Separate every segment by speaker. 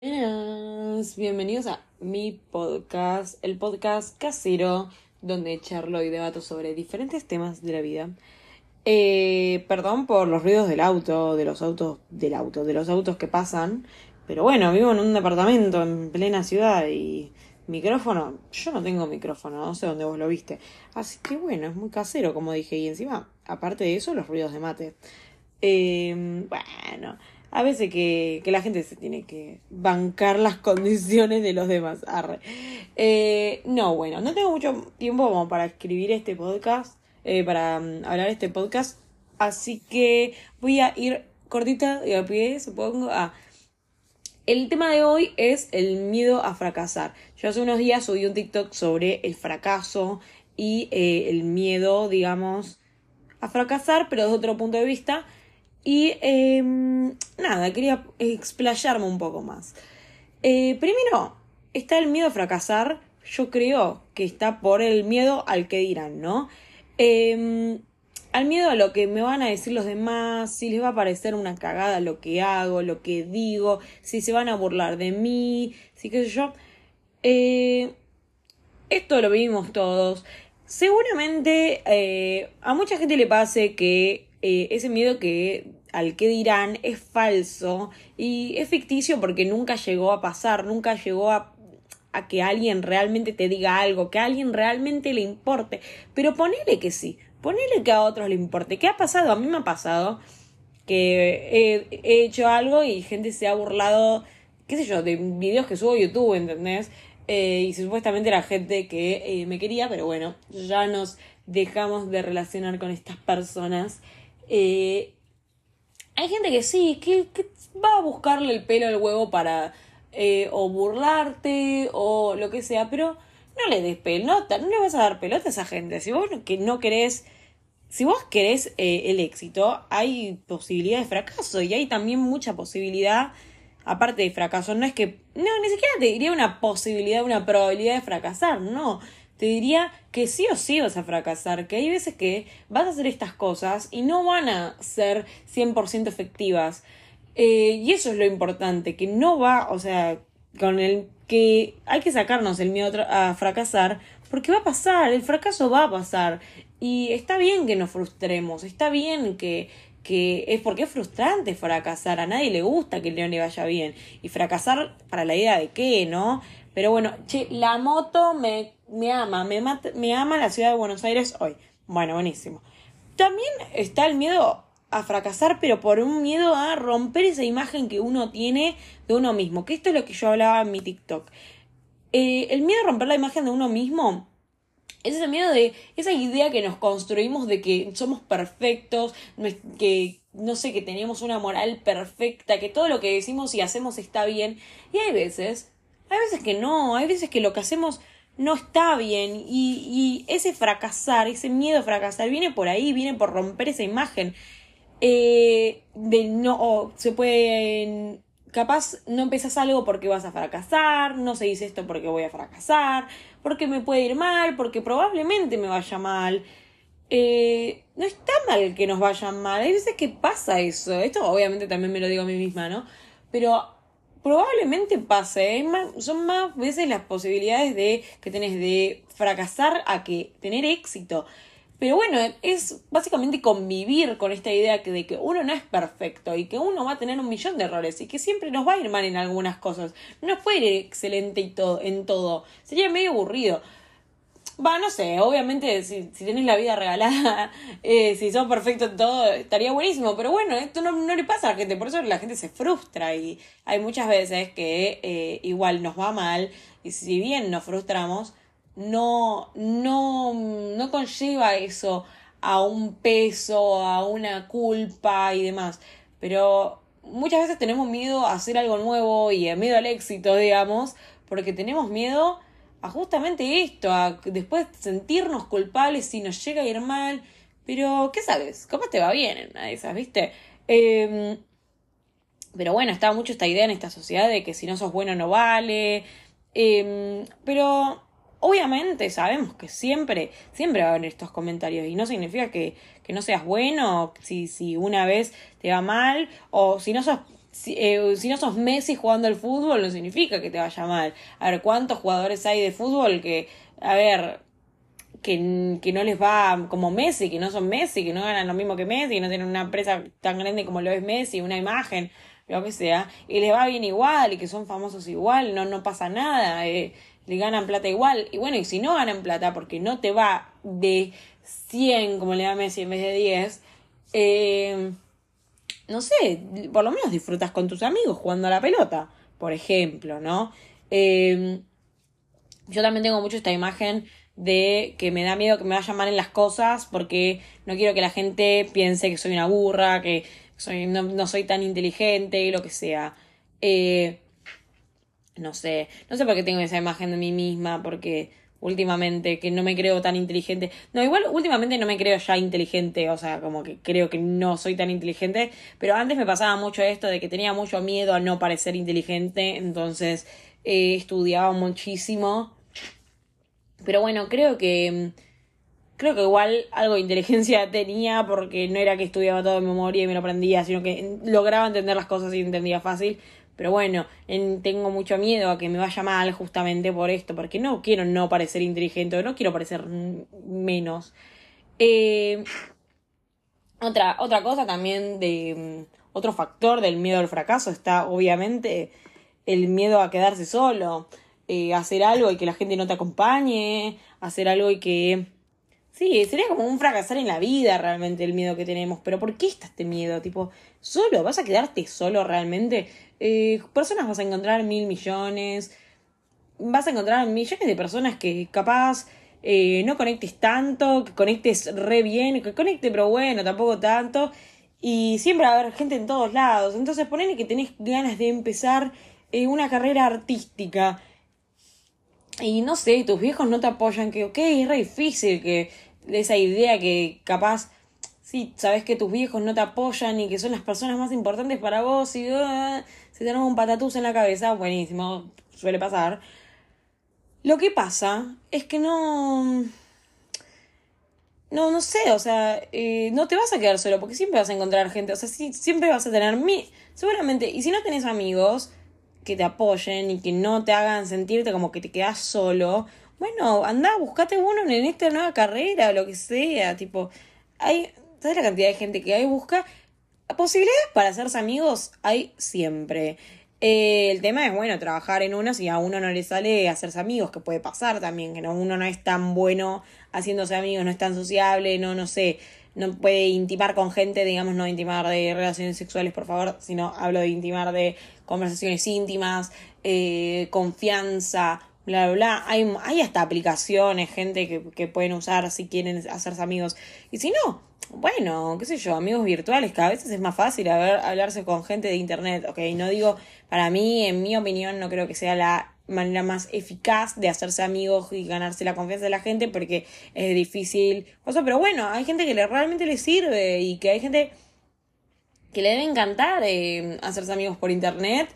Speaker 1: Buenas, bienvenidos a mi podcast, el podcast casero, donde charlo y debato sobre diferentes temas de la vida. Eh, perdón por los ruidos del auto, de los autos, del auto, de los autos que pasan, pero bueno, vivo en un departamento en plena ciudad y micrófono, yo no tengo micrófono, no sé dónde vos lo viste. Así que bueno, es muy casero, como dije, y encima, aparte de eso, los ruidos de mate. Eh, bueno, a veces que, que, la gente se tiene que bancar las condiciones de los demás. Eh, no, bueno, no tengo mucho tiempo como para escribir este podcast, eh, para um, hablar este podcast, así que voy a ir cortita y a pie, supongo, a... El tema de hoy es el miedo a fracasar. Yo hace unos días subí un TikTok sobre el fracaso y eh, el miedo, digamos, a fracasar, pero desde otro punto de vista. Y eh, nada, quería explayarme un poco más. Eh, primero, está el miedo a fracasar. Yo creo que está por el miedo al que dirán, ¿no? Eh, al miedo a lo que me van a decir los demás, si les va a parecer una cagada lo que hago, lo que digo, si se van a burlar de mí, si qué sé yo. Eh, esto lo vivimos todos. Seguramente eh, a mucha gente le pase que eh, ese miedo que al que dirán es falso y es ficticio porque nunca llegó a pasar, nunca llegó a, a que alguien realmente te diga algo, que a alguien realmente le importe. Pero ponele que sí, ponele que a otros le importe. ¿Qué ha pasado? A mí me ha pasado que he, he hecho algo y gente se ha burlado, qué sé yo, de videos que subo a YouTube, ¿entendés? Eh, y supuestamente era gente que eh, me quería, pero bueno, ya nos dejamos de relacionar con estas personas. Eh, hay gente que sí, que, que, va a buscarle el pelo al huevo para o burlarte o lo que sea, pero no le des pelota, no le vas a dar pelota a esa gente. Si vos que no querés, si vos querés eh, el éxito, hay posibilidad de fracaso y hay también mucha posibilidad, aparte de fracaso, no es que, no, ni siquiera te diría una posibilidad, una probabilidad de fracasar, no. Te diría que sí o sí vas a fracasar, que hay veces que vas a hacer estas cosas y no van a ser 100% efectivas. Eh, y eso es lo importante, que no va, o sea, con el que hay que sacarnos el miedo a fracasar, porque va a pasar, el fracaso va a pasar. Y está bien que nos frustremos, está bien que, que es porque es frustrante fracasar, a nadie le gusta que el león le vaya bien. Y fracasar para la idea de qué, ¿no? Pero bueno, che, la moto me, me ama, me, me ama la ciudad de Buenos Aires hoy. Bueno, buenísimo. También está el miedo a fracasar, pero por un miedo a romper esa imagen que uno tiene de uno mismo. Que esto es lo que yo hablaba en mi TikTok. Eh, el miedo a romper la imagen de uno mismo es ese miedo de esa idea que nos construimos de que somos perfectos, que no sé, que tenemos una moral perfecta, que todo lo que decimos y hacemos está bien. Y hay veces, hay veces que no, hay veces que lo que hacemos no está bien y, y ese fracasar, ese miedo a fracasar viene por ahí, viene por romper esa imagen eh, de no, se puede, capaz no empezás algo porque vas a fracasar, no se dice esto porque voy a fracasar, porque me puede ir mal, porque probablemente me vaya mal. Eh, no está mal que nos vaya mal, hay veces que pasa eso, esto obviamente también me lo digo a mí misma, ¿no? Pero probablemente pase, ¿eh? son más veces las posibilidades de que tenés de fracasar a que tener éxito. Pero bueno, es básicamente convivir con esta idea de que uno no es perfecto y que uno va a tener un millón de errores y que siempre nos va a ir mal en algunas cosas. No puede ir excelente y todo, en todo. Sería medio aburrido. Va, no sé, obviamente si, si tenés la vida regalada, eh, si sos perfecto en todo, estaría buenísimo. Pero bueno, esto no, no, le pasa a la gente, por eso la gente se frustra y hay muchas veces que eh, igual nos va mal y si bien nos frustramos, no, no, no conlleva eso a un peso, a una culpa y demás. Pero muchas veces tenemos miedo a hacer algo nuevo y miedo al éxito, digamos, porque tenemos miedo a justamente esto, a después sentirnos culpables si nos llega a ir mal. Pero, ¿qué sabes? ¿Cómo te va bien en una esas, viste? Eh, pero bueno, está mucho esta idea en esta sociedad de que si no sos bueno no vale. Eh, pero Obviamente sabemos que siempre, siempre va a haber estos comentarios y no significa que, que no seas bueno si, si una vez te va mal o si no sos si, eh, si no sos Messi jugando al fútbol, no significa que te vaya mal. A ver, ¿cuántos jugadores hay de fútbol que, a ver, que, que, no les va como Messi, que no son Messi, que no ganan lo mismo que Messi, que no tienen una empresa tan grande como lo es Messi, una imagen, lo que sea, y les va bien igual, y que son famosos igual, no, no pasa nada, eh, le ganan plata igual. Y bueno, y si no ganan plata, porque no te va de 100 como le da Messi en vez de 10, eh, no sé, por lo menos disfrutas con tus amigos jugando a la pelota, por ejemplo, ¿no? Eh, yo también tengo mucho esta imagen de que me da miedo que me vayan mal en las cosas porque no quiero que la gente piense que soy una burra, que soy, no, soy tan inteligente y lo que sea. Eh, no sé, no sé por qué tengo esa imagen de mí misma, porque últimamente que no me creo tan inteligente. No, igual últimamente no me creo ya inteligente, o sea, como que creo que no soy tan inteligente, pero antes me pasaba mucho esto de que tenía mucho miedo a no parecer inteligente, entonces eh, estudiaba muchísimo. Pero bueno, creo que creo que igual algo de inteligencia tenía porque no era que estudiaba todo de memoria y me lo aprendía, sino que lograba entender las cosas y entendía fácil. Pero bueno, tengo mucho miedo a que me vaya mal justamente por esto, porque no quiero no parecer inteligente, no quiero parecer menos. Eh, otra, otra cosa también de mm, otro factor del miedo al fracaso está obviamente el miedo a quedarse solo, eh, hacer algo y que la gente no te acompañe, hacer algo y que... Sí, sería como un fracasar en la vida realmente el miedo que tenemos, pero ¿por qué está este miedo? Tipo, ¿solo? ¿Vas a quedarte solo realmente? Eh, personas vas a encontrar mil millones, vas a encontrar millones de personas que capaz eh, no conectes tanto, que conectes re bien, que conecte pero bueno, tampoco tanto. Y siempre va a haber gente en todos lados. Entonces ponele que tenés ganas de empezar eh, una carrera artística. Y no sé, tus viejos no te apoyan, que ok, es re difícil que esa idea que capaz sí, sabes que tus viejos no te apoyan y que son las personas más importantes para vos y uh, si tenemos un patatús en la cabeza, buenísimo, suele pasar. Lo que pasa es que no... No, no sé, o sea, eh, no te vas a quedar solo porque siempre vas a encontrar gente, o sea, siempre vas a tener mi... Seguramente, y si no tenés amigos que te apoyen y que no te hagan sentirte como que te quedas solo, bueno, anda, buscate uno en esta nueva carrera o lo que sea, tipo, hay, ¿Sabes la cantidad de gente que hay? Busca posibilidades para hacerse amigos, hay siempre. Eh, el tema es, bueno, trabajar en uno si a uno no le sale hacerse amigos, que puede pasar también, que no, uno no es tan bueno haciéndose amigos, no es tan sociable, no, no sé, no puede intimar con gente, digamos, no intimar de relaciones sexuales, por favor, sino hablo de intimar de conversaciones íntimas, eh, confianza, bla, bla, bla. Hay, hay hasta aplicaciones, gente que, que pueden usar si quieren hacerse amigos. Y si no, bueno, qué sé yo, amigos virtuales, que a veces es más fácil hablarse con gente de internet, ok, no digo, para mí, en mi opinión, no creo que sea la manera más eficaz de hacerse amigos y ganarse la confianza de la gente porque es difícil, cosa, pero bueno, hay gente que le, realmente le sirve y que hay gente que le debe encantar eh, hacerse amigos por internet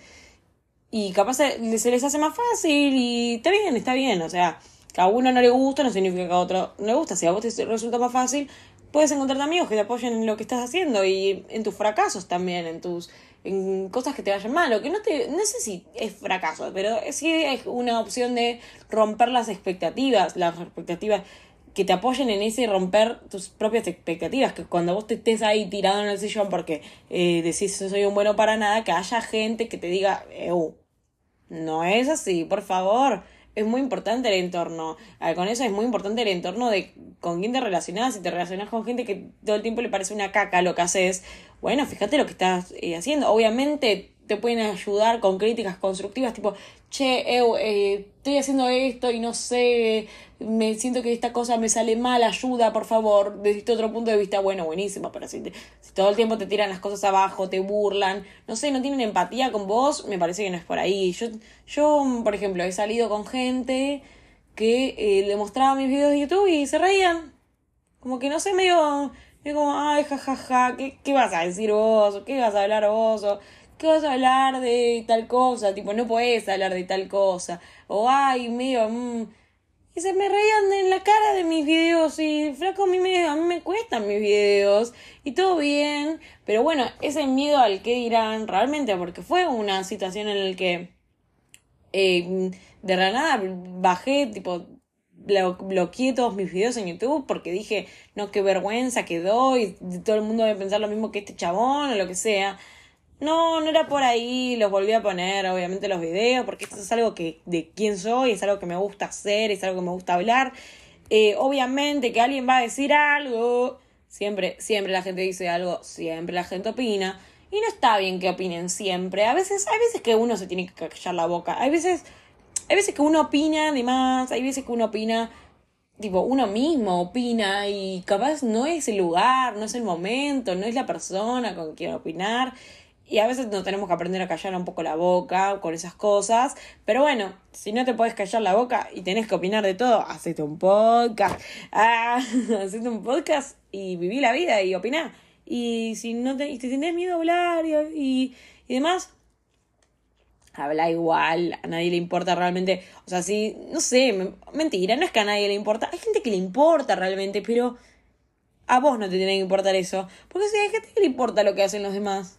Speaker 1: y capaz se, les hace más fácil y está bien, está bien, o sea, que a uno no le gusta no significa que a otro no le gusta, si a vos te resulta más fácil, puedes encontrar amigos que te apoyen en lo que estás haciendo y en tus fracasos también, en tus en cosas que te vayan mal o que no te no sé si es fracaso, pero sí es una opción de romper las expectativas, las expectativas que te apoyen en ese romper tus propias expectativas, que cuando vos te estés ahí tirado en el sillón porque eh, decís soy un bueno para nada, que haya gente que te diga, no es así, por favor, es muy importante el entorno. con eso es muy importante el entorno de con quién te relacionas. Si te relacionas con gente que todo el tiempo le parece una caca lo que haces, bueno, fíjate lo que estás eh, haciendo. Obviamente te pueden ayudar con críticas constructivas, tipo, che, eh, estoy haciendo esto y no sé, me siento que esta cosa me sale mal, ayuda, por favor, desde otro punto de vista, bueno, buenísimo, pero si, todo el tiempo te tiran las cosas abajo, te burlan, no sé, no tienen empatía con vos, me parece que no es por ahí. Yo, yo por ejemplo, he salido con gente que eh, le mostraba mis videos de YouTube y se reían. Como que no sé, medio, medio como, ay, jajaja, ja, ja, ¿qué, ¿qué vas a decir vos? ¿Qué vas a hablar vos? ¿Qué vas a hablar de tal cosa? Tipo, no puedes hablar de tal cosa. O, ay, medio, mmm. y se me reían en la cara de mis videos y flaco a mí me, a mí me cuestan mis videos y todo bien, pero bueno, ese miedo al que dirán realmente porque fue una situación en la que eh, de la nada bajé tipo bloqueé todos mis videos en YouTube porque dije, no, qué vergüenza que doy, todo el mundo debe pensar lo mismo que este chabón o lo que sea. No, no era por ahí, los volví a poner, obviamente, los videos, porque esto es algo que de quién soy, es algo que me gusta hacer, es algo que me gusta hablar. Eh, obviamente que alguien va a decir algo, siempre, siempre la gente dice algo, siempre la gente opina, y no está bien que opinen siempre. A veces, hay veces que uno se tiene que callar la boca, hay veces, hay veces que uno opina de más, hay veces que uno opina tipo, uno mismo opina y capaz no es el lugar, no es el momento, no es la persona con quien opinar. Y a veces nos tenemos que aprender a callar un poco la boca con esas cosas. Pero bueno, si no te puedes callar la boca y tenés que opinar de todo, hacete un podcast. Ah, hacete un podcast y viví la vida y opiná. Y si no te, y te tenés miedo a hablar y, y, demás, habla igual, a nadie le importa realmente. O sea, si, no sé, mentira, no es que a nadie le importa. Hay gente que le importa realmente, pero a vos no te tiene que importar eso. Porque si hay gente que le importa lo que hacen los demás.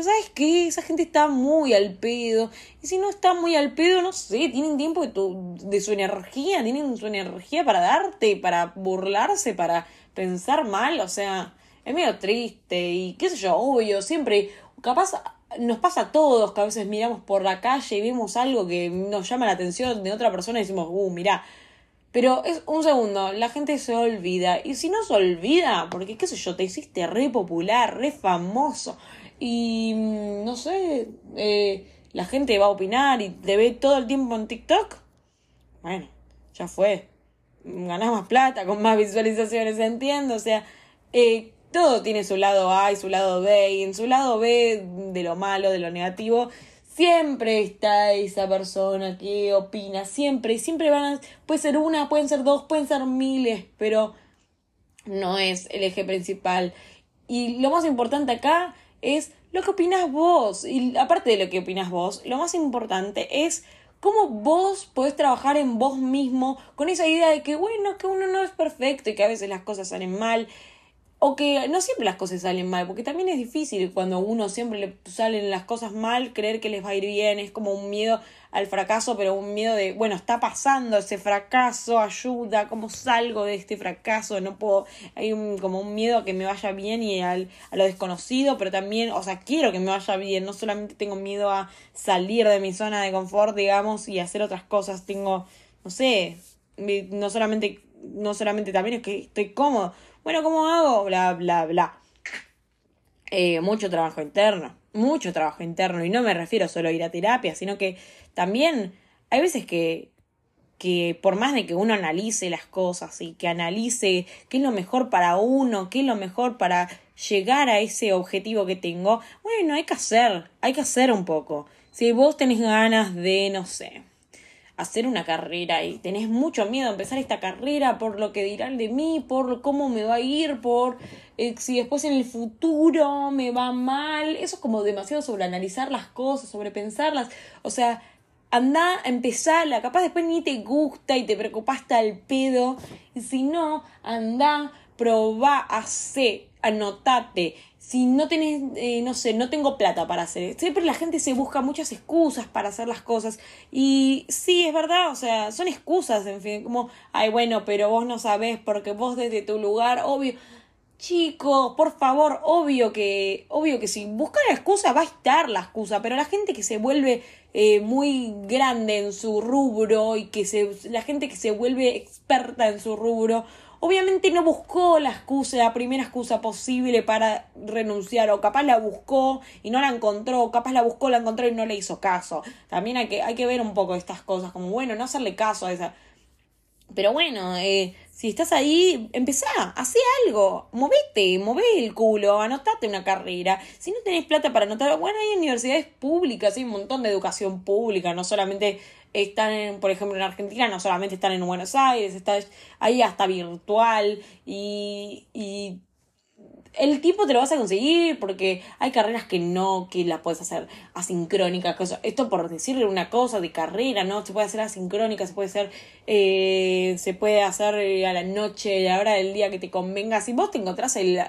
Speaker 1: Pero ¿sabes qué? Esa gente está muy al pedo. Y si no está muy al pedo, no sé, tienen tiempo de, tu, de su energía, tienen su energía para darte, para burlarse, para pensar mal. O sea, es medio triste y qué sé yo, obvio, siempre, capaz nos pasa a todos que a veces miramos por la calle y vemos algo que nos llama la atención de otra persona y decimos, uh, mirá. Pero es un segundo, la gente se olvida. Y si no se olvida, porque qué sé yo, te hiciste re popular, re famoso, y mm, no sé, eh, la gente va a opinar y te ve todo el tiempo en TikTok. Bueno, ya fue. Ganás más plata con más visualizaciones, entiendo. O sea, eh, todo tiene su lado A y su lado B. Y en su lado B de lo malo, de lo negativo, siempre está esa persona que opina. Siempre, siempre van a. Puede ser una, pueden ser dos, pueden ser miles, pero no es el eje principal. Y lo más importante acá es lo que opinas vos. Y aparte de lo que opinas vos, lo más importante es cómo vos podés trabajar en vos mismo con esa idea de que, bueno, que uno no es perfecto y que a veces las cosas salen mal o que no siempre las cosas salen mal, porque también es difícil cuando a uno siempre le salen las cosas mal, creer que les va a ir bien, es como un miedo al fracaso, pero un miedo de, bueno, está pasando ese fracaso, ayuda, ¿cómo salgo de este fracaso? No puedo, hay un, como un miedo a que me vaya bien y al, a lo desconocido, pero también, o sea, quiero que me vaya bien, no solamente tengo miedo a salir de mi zona de confort, digamos, y hacer otras cosas, tengo, no sé, no solamente, no solamente también es que estoy cómodo, bueno, ¿cómo hago? Bla, bla, bla. Eh, mucho trabajo interno, mucho trabajo interno. Y no me refiero solo a ir a terapia, sino que también hay veces que, que por más de que uno analice las cosas y que analice qué es lo mejor para uno, qué es lo mejor para llegar a ese objetivo que tengo, bueno, hay que hacer, hay que hacer un poco. Si vos tenés ganas de, no sé, hacer una carrera y tenés mucho miedo a empezar esta carrera por lo que dirán de mí, por cómo me va a ir, por eh, si después en el futuro me va mal, eso es como demasiado sobre analizar las cosas, sobre pensarlas, o sea, anda a empezarla, capaz después ni te gusta y te preocupaste al pedo, y si no, anda, probá, hace, anotate, si no tenés, eh, no sé, no tengo plata para hacer. Siempre la gente se busca muchas excusas para hacer las cosas. Y sí, es verdad, o sea, son excusas, en fin, como, ay, bueno, pero vos no sabés porque vos desde tu lugar, obvio. Chicos, por favor, obvio que, obvio que si buscan la excusa va a estar la excusa, pero la gente que se vuelve eh, muy grande en su rubro y que se, la gente que se vuelve experta en su rubro, Obviamente no buscó la excusa, la primera excusa posible para renunciar, o capaz la buscó y no la encontró, capaz la buscó, la encontró y no le hizo caso. También hay que, hay que ver un poco estas cosas, como bueno, no hacerle caso a esa. Pero bueno, eh, si estás ahí, empezá, hacé algo, movete, mové el culo, anotate una carrera. Si no tenés plata para anotar, bueno, hay universidades públicas, hay un montón de educación pública, no solamente están, en, por ejemplo, en Argentina, no solamente están en Buenos Aires, está ahí hasta virtual y, y el tiempo te lo vas a conseguir porque hay carreras que no, que las puedes hacer asincrónicas. Esto por decirle una cosa de carrera, ¿no? Se puede hacer asincrónica, se puede hacer, eh, se puede hacer eh, a la noche, a la hora del día que te convenga. Si vos te encontrás el,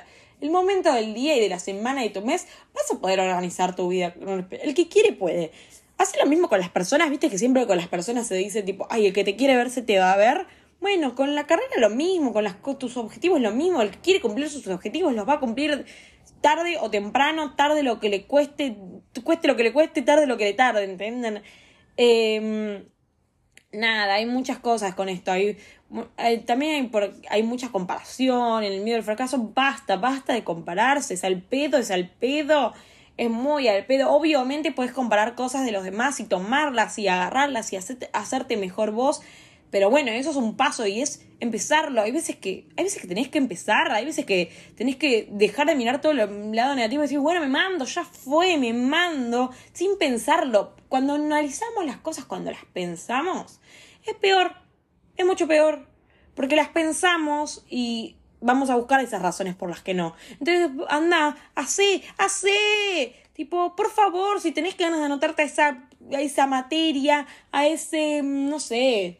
Speaker 1: el momento del día y de la semana y de tu mes, vas a poder organizar tu vida. El que quiere puede. Hace lo mismo con las personas, viste que siempre con las personas se dice tipo, ay, el que te quiere ver se te va a ver bueno, con la carrera lo mismo, con, las, tus objetivos lo mismo. El que quiere cumplir sus objetivos los va a cumplir tarde o temprano, tarde lo que le cueste, cueste lo que le cueste, tarde lo que le tarde, ¿entienden? Em, nada, hay muchas cosas con esto. Hay, también hay, hay mucha comparación, el miedo al fracaso. Basta, basta de compararse. Es al pedo, es al pedo. Es muy al pedo. Obviamente puedes comparar cosas de los demás y tomarlas y agarrarlas y hacerte mejor vos pero bueno, eso es un paso y es empezarlo. Hay veces que, hay veces que tenés que empezar, hay veces que tenés que dejar de mirar todo el lado negativo y decir, bueno, me mando, ya fue, me mando, sin pensarlo. Cuando analizamos las cosas, cuando las pensamos, es peor, es mucho peor. Porque las pensamos y vamos a buscar esas razones por las que no. Entonces, anda, hace, hace. Tipo, por favor, si tenés ganas de anotarte a esa, a esa materia, a ese, no sé,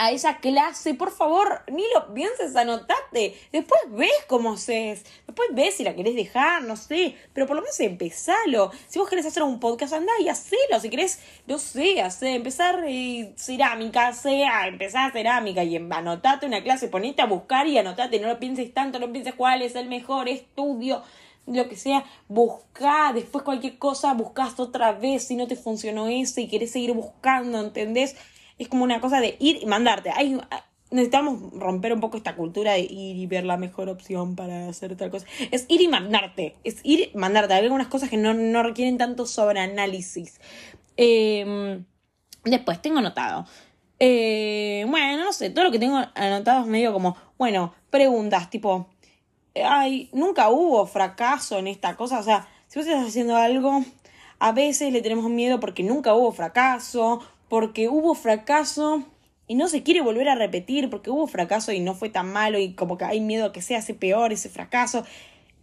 Speaker 1: a esa clase, por favor, ni lo pienses, anotate. Después ves cómo es. Después ves si la querés dejar, no sé. Pero por lo menos empezalo. Si vos querés hacer un podcast, andá y hacelo. Si querés, no sé, hacer, empezar eh, cerámica, sea, empezar cerámica y anotate una clase, ponete a buscar y anotate. No lo pienses tanto, no pienses cuál es el mejor estudio lo que sea, buscá, después cualquier cosa, buscás otra vez si no te funcionó ese y querés seguir buscando, ¿entendés? Es como una cosa de ir y mandarte. Hay, necesitamos romper un poco esta cultura de ir y ver la mejor opción para hacer tal cosa. Es ir y mandarte. Es ir y mandarte. Hay algunas cosas que no, requieren tanto sobreanálisis. Eh, después, tengo anotado. Eh, bueno, no sé, todo lo que tengo anotado es medio como, bueno, preguntas tipo, ay, nunca hubo fracaso en esta cosa. O sea, si vos estás haciendo algo, a veces le tenemos miedo porque nunca hubo fracaso, porque hubo fracaso y no se quiere volver a repetir, porque hubo fracaso y no fue tan malo y como que hay miedo a que sea peor ese fracaso.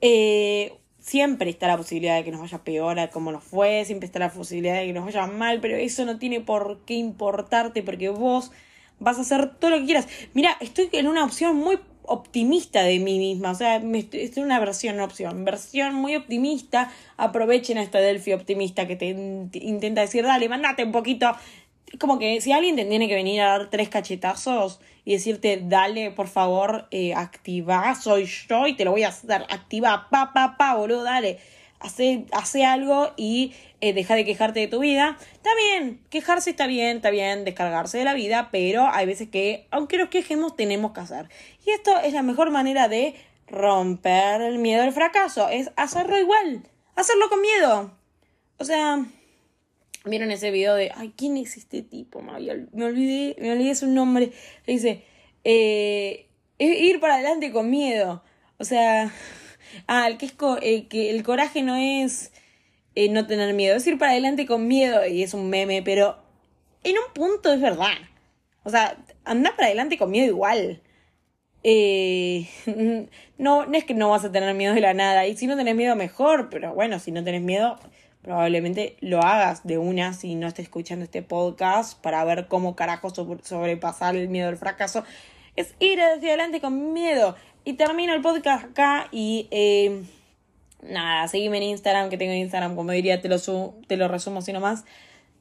Speaker 1: Eh, siempre está la posibilidad de que nos vaya peor a como nos fue, siempre está la posibilidad de que nos vaya mal, pero eso no tiene por qué importarte porque vos vas a hacer todo lo que quieras. Mira, estoy en una opción muy optimista de mí misma, o sea, estoy en una versión, opción, versión muy optimista, aprovechen a esta Delphi optimista que te intenta decir, dale, mandate un poquito como que si alguien te tiene que venir a dar tres cachetazos y decirte, dale, por favor, eh, activa, soy yo y te lo voy a hacer, activa, pa, pa, pa, boludo, dale, hace, hace algo y eh, deja de quejarte de tu vida. Está bien, quejarse está bien, está bien, descargarse de la vida, pero hay veces que, aunque nos quejemos, tenemos que hacer. Y esto es la mejor manera de romper el miedo al fracaso, es hacerlo igual, hacerlo con miedo. O sea, ¿Vieron ese video de, ay, ¿quién es este tipo? Me, olvidé, me olvidé su nombre. Dice, eh, ir para adelante con miedo. O sea, ah, el que es eh, que el coraje no es eh, no tener miedo, es ir para adelante con miedo y es un meme, pero en un punto es verdad. O sea, anda para adelante con miedo igual. Eh, no, no es que no vas a tener miedo de la nada. Y si no tenés miedo, mejor. Pero bueno, si no tenés miedo, probablemente lo hagas de una si no estás escuchando este podcast para ver cómo carajo sobrepasar el miedo al fracaso. Es ir hacia adelante con miedo. Y termino el podcast acá y eh, nada, seguime en Instagram, que tengo en Instagram, como diría, te lo, te lo resumo así nomás.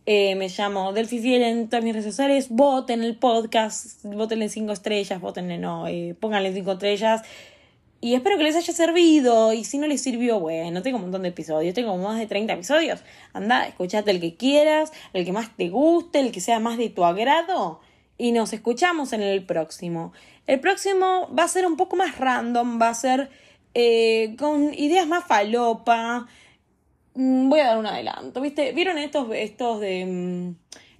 Speaker 1: Eh, me llamo Delphi Fiel en todas mis redes sociales. Voten el podcast, votenle cinco estrellas, votenle no, eh, pónganle cinco estrellas. Y espero que les haya servido. Y si no les sirvió, bueno, tengo un montón de episodios. Tengo más de 30 episodios. Anda, escuchate el que quieras, el que más te guste, el que sea más de tu agrado. Y nos escuchamos en el próximo. El próximo va a ser un poco más random, va a ser eh, con ideas más falopa. Mm, voy a dar un adelanto, ¿viste? ¿Vieron estos, estos de...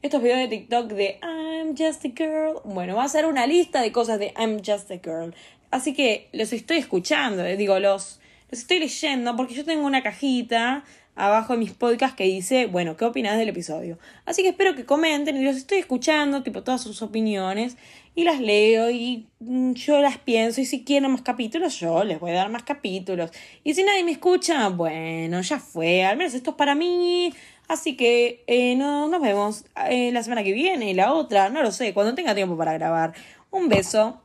Speaker 1: Estos videos de TikTok de I'm just a girl. Bueno, va a ser una lista de cosas de I'm just a girl. Así que los estoy escuchando, eh, digo, los, los estoy leyendo porque yo tengo una cajita abajo de mis podcasts que dice, bueno, ¿qué opinas del episodio? Así que espero que comenten y los estoy escuchando, tipo todas sus opiniones, y las leo y mm, yo las pienso, y si quieren más capítulos, yo les voy a dar más capítulos. Y si nadie me escucha, bueno, ya fue, al menos esto es para mí. Así que eh, no, nos vemos eh, la semana que viene, la otra, no lo sé, cuando tenga tiempo para grabar. Un beso.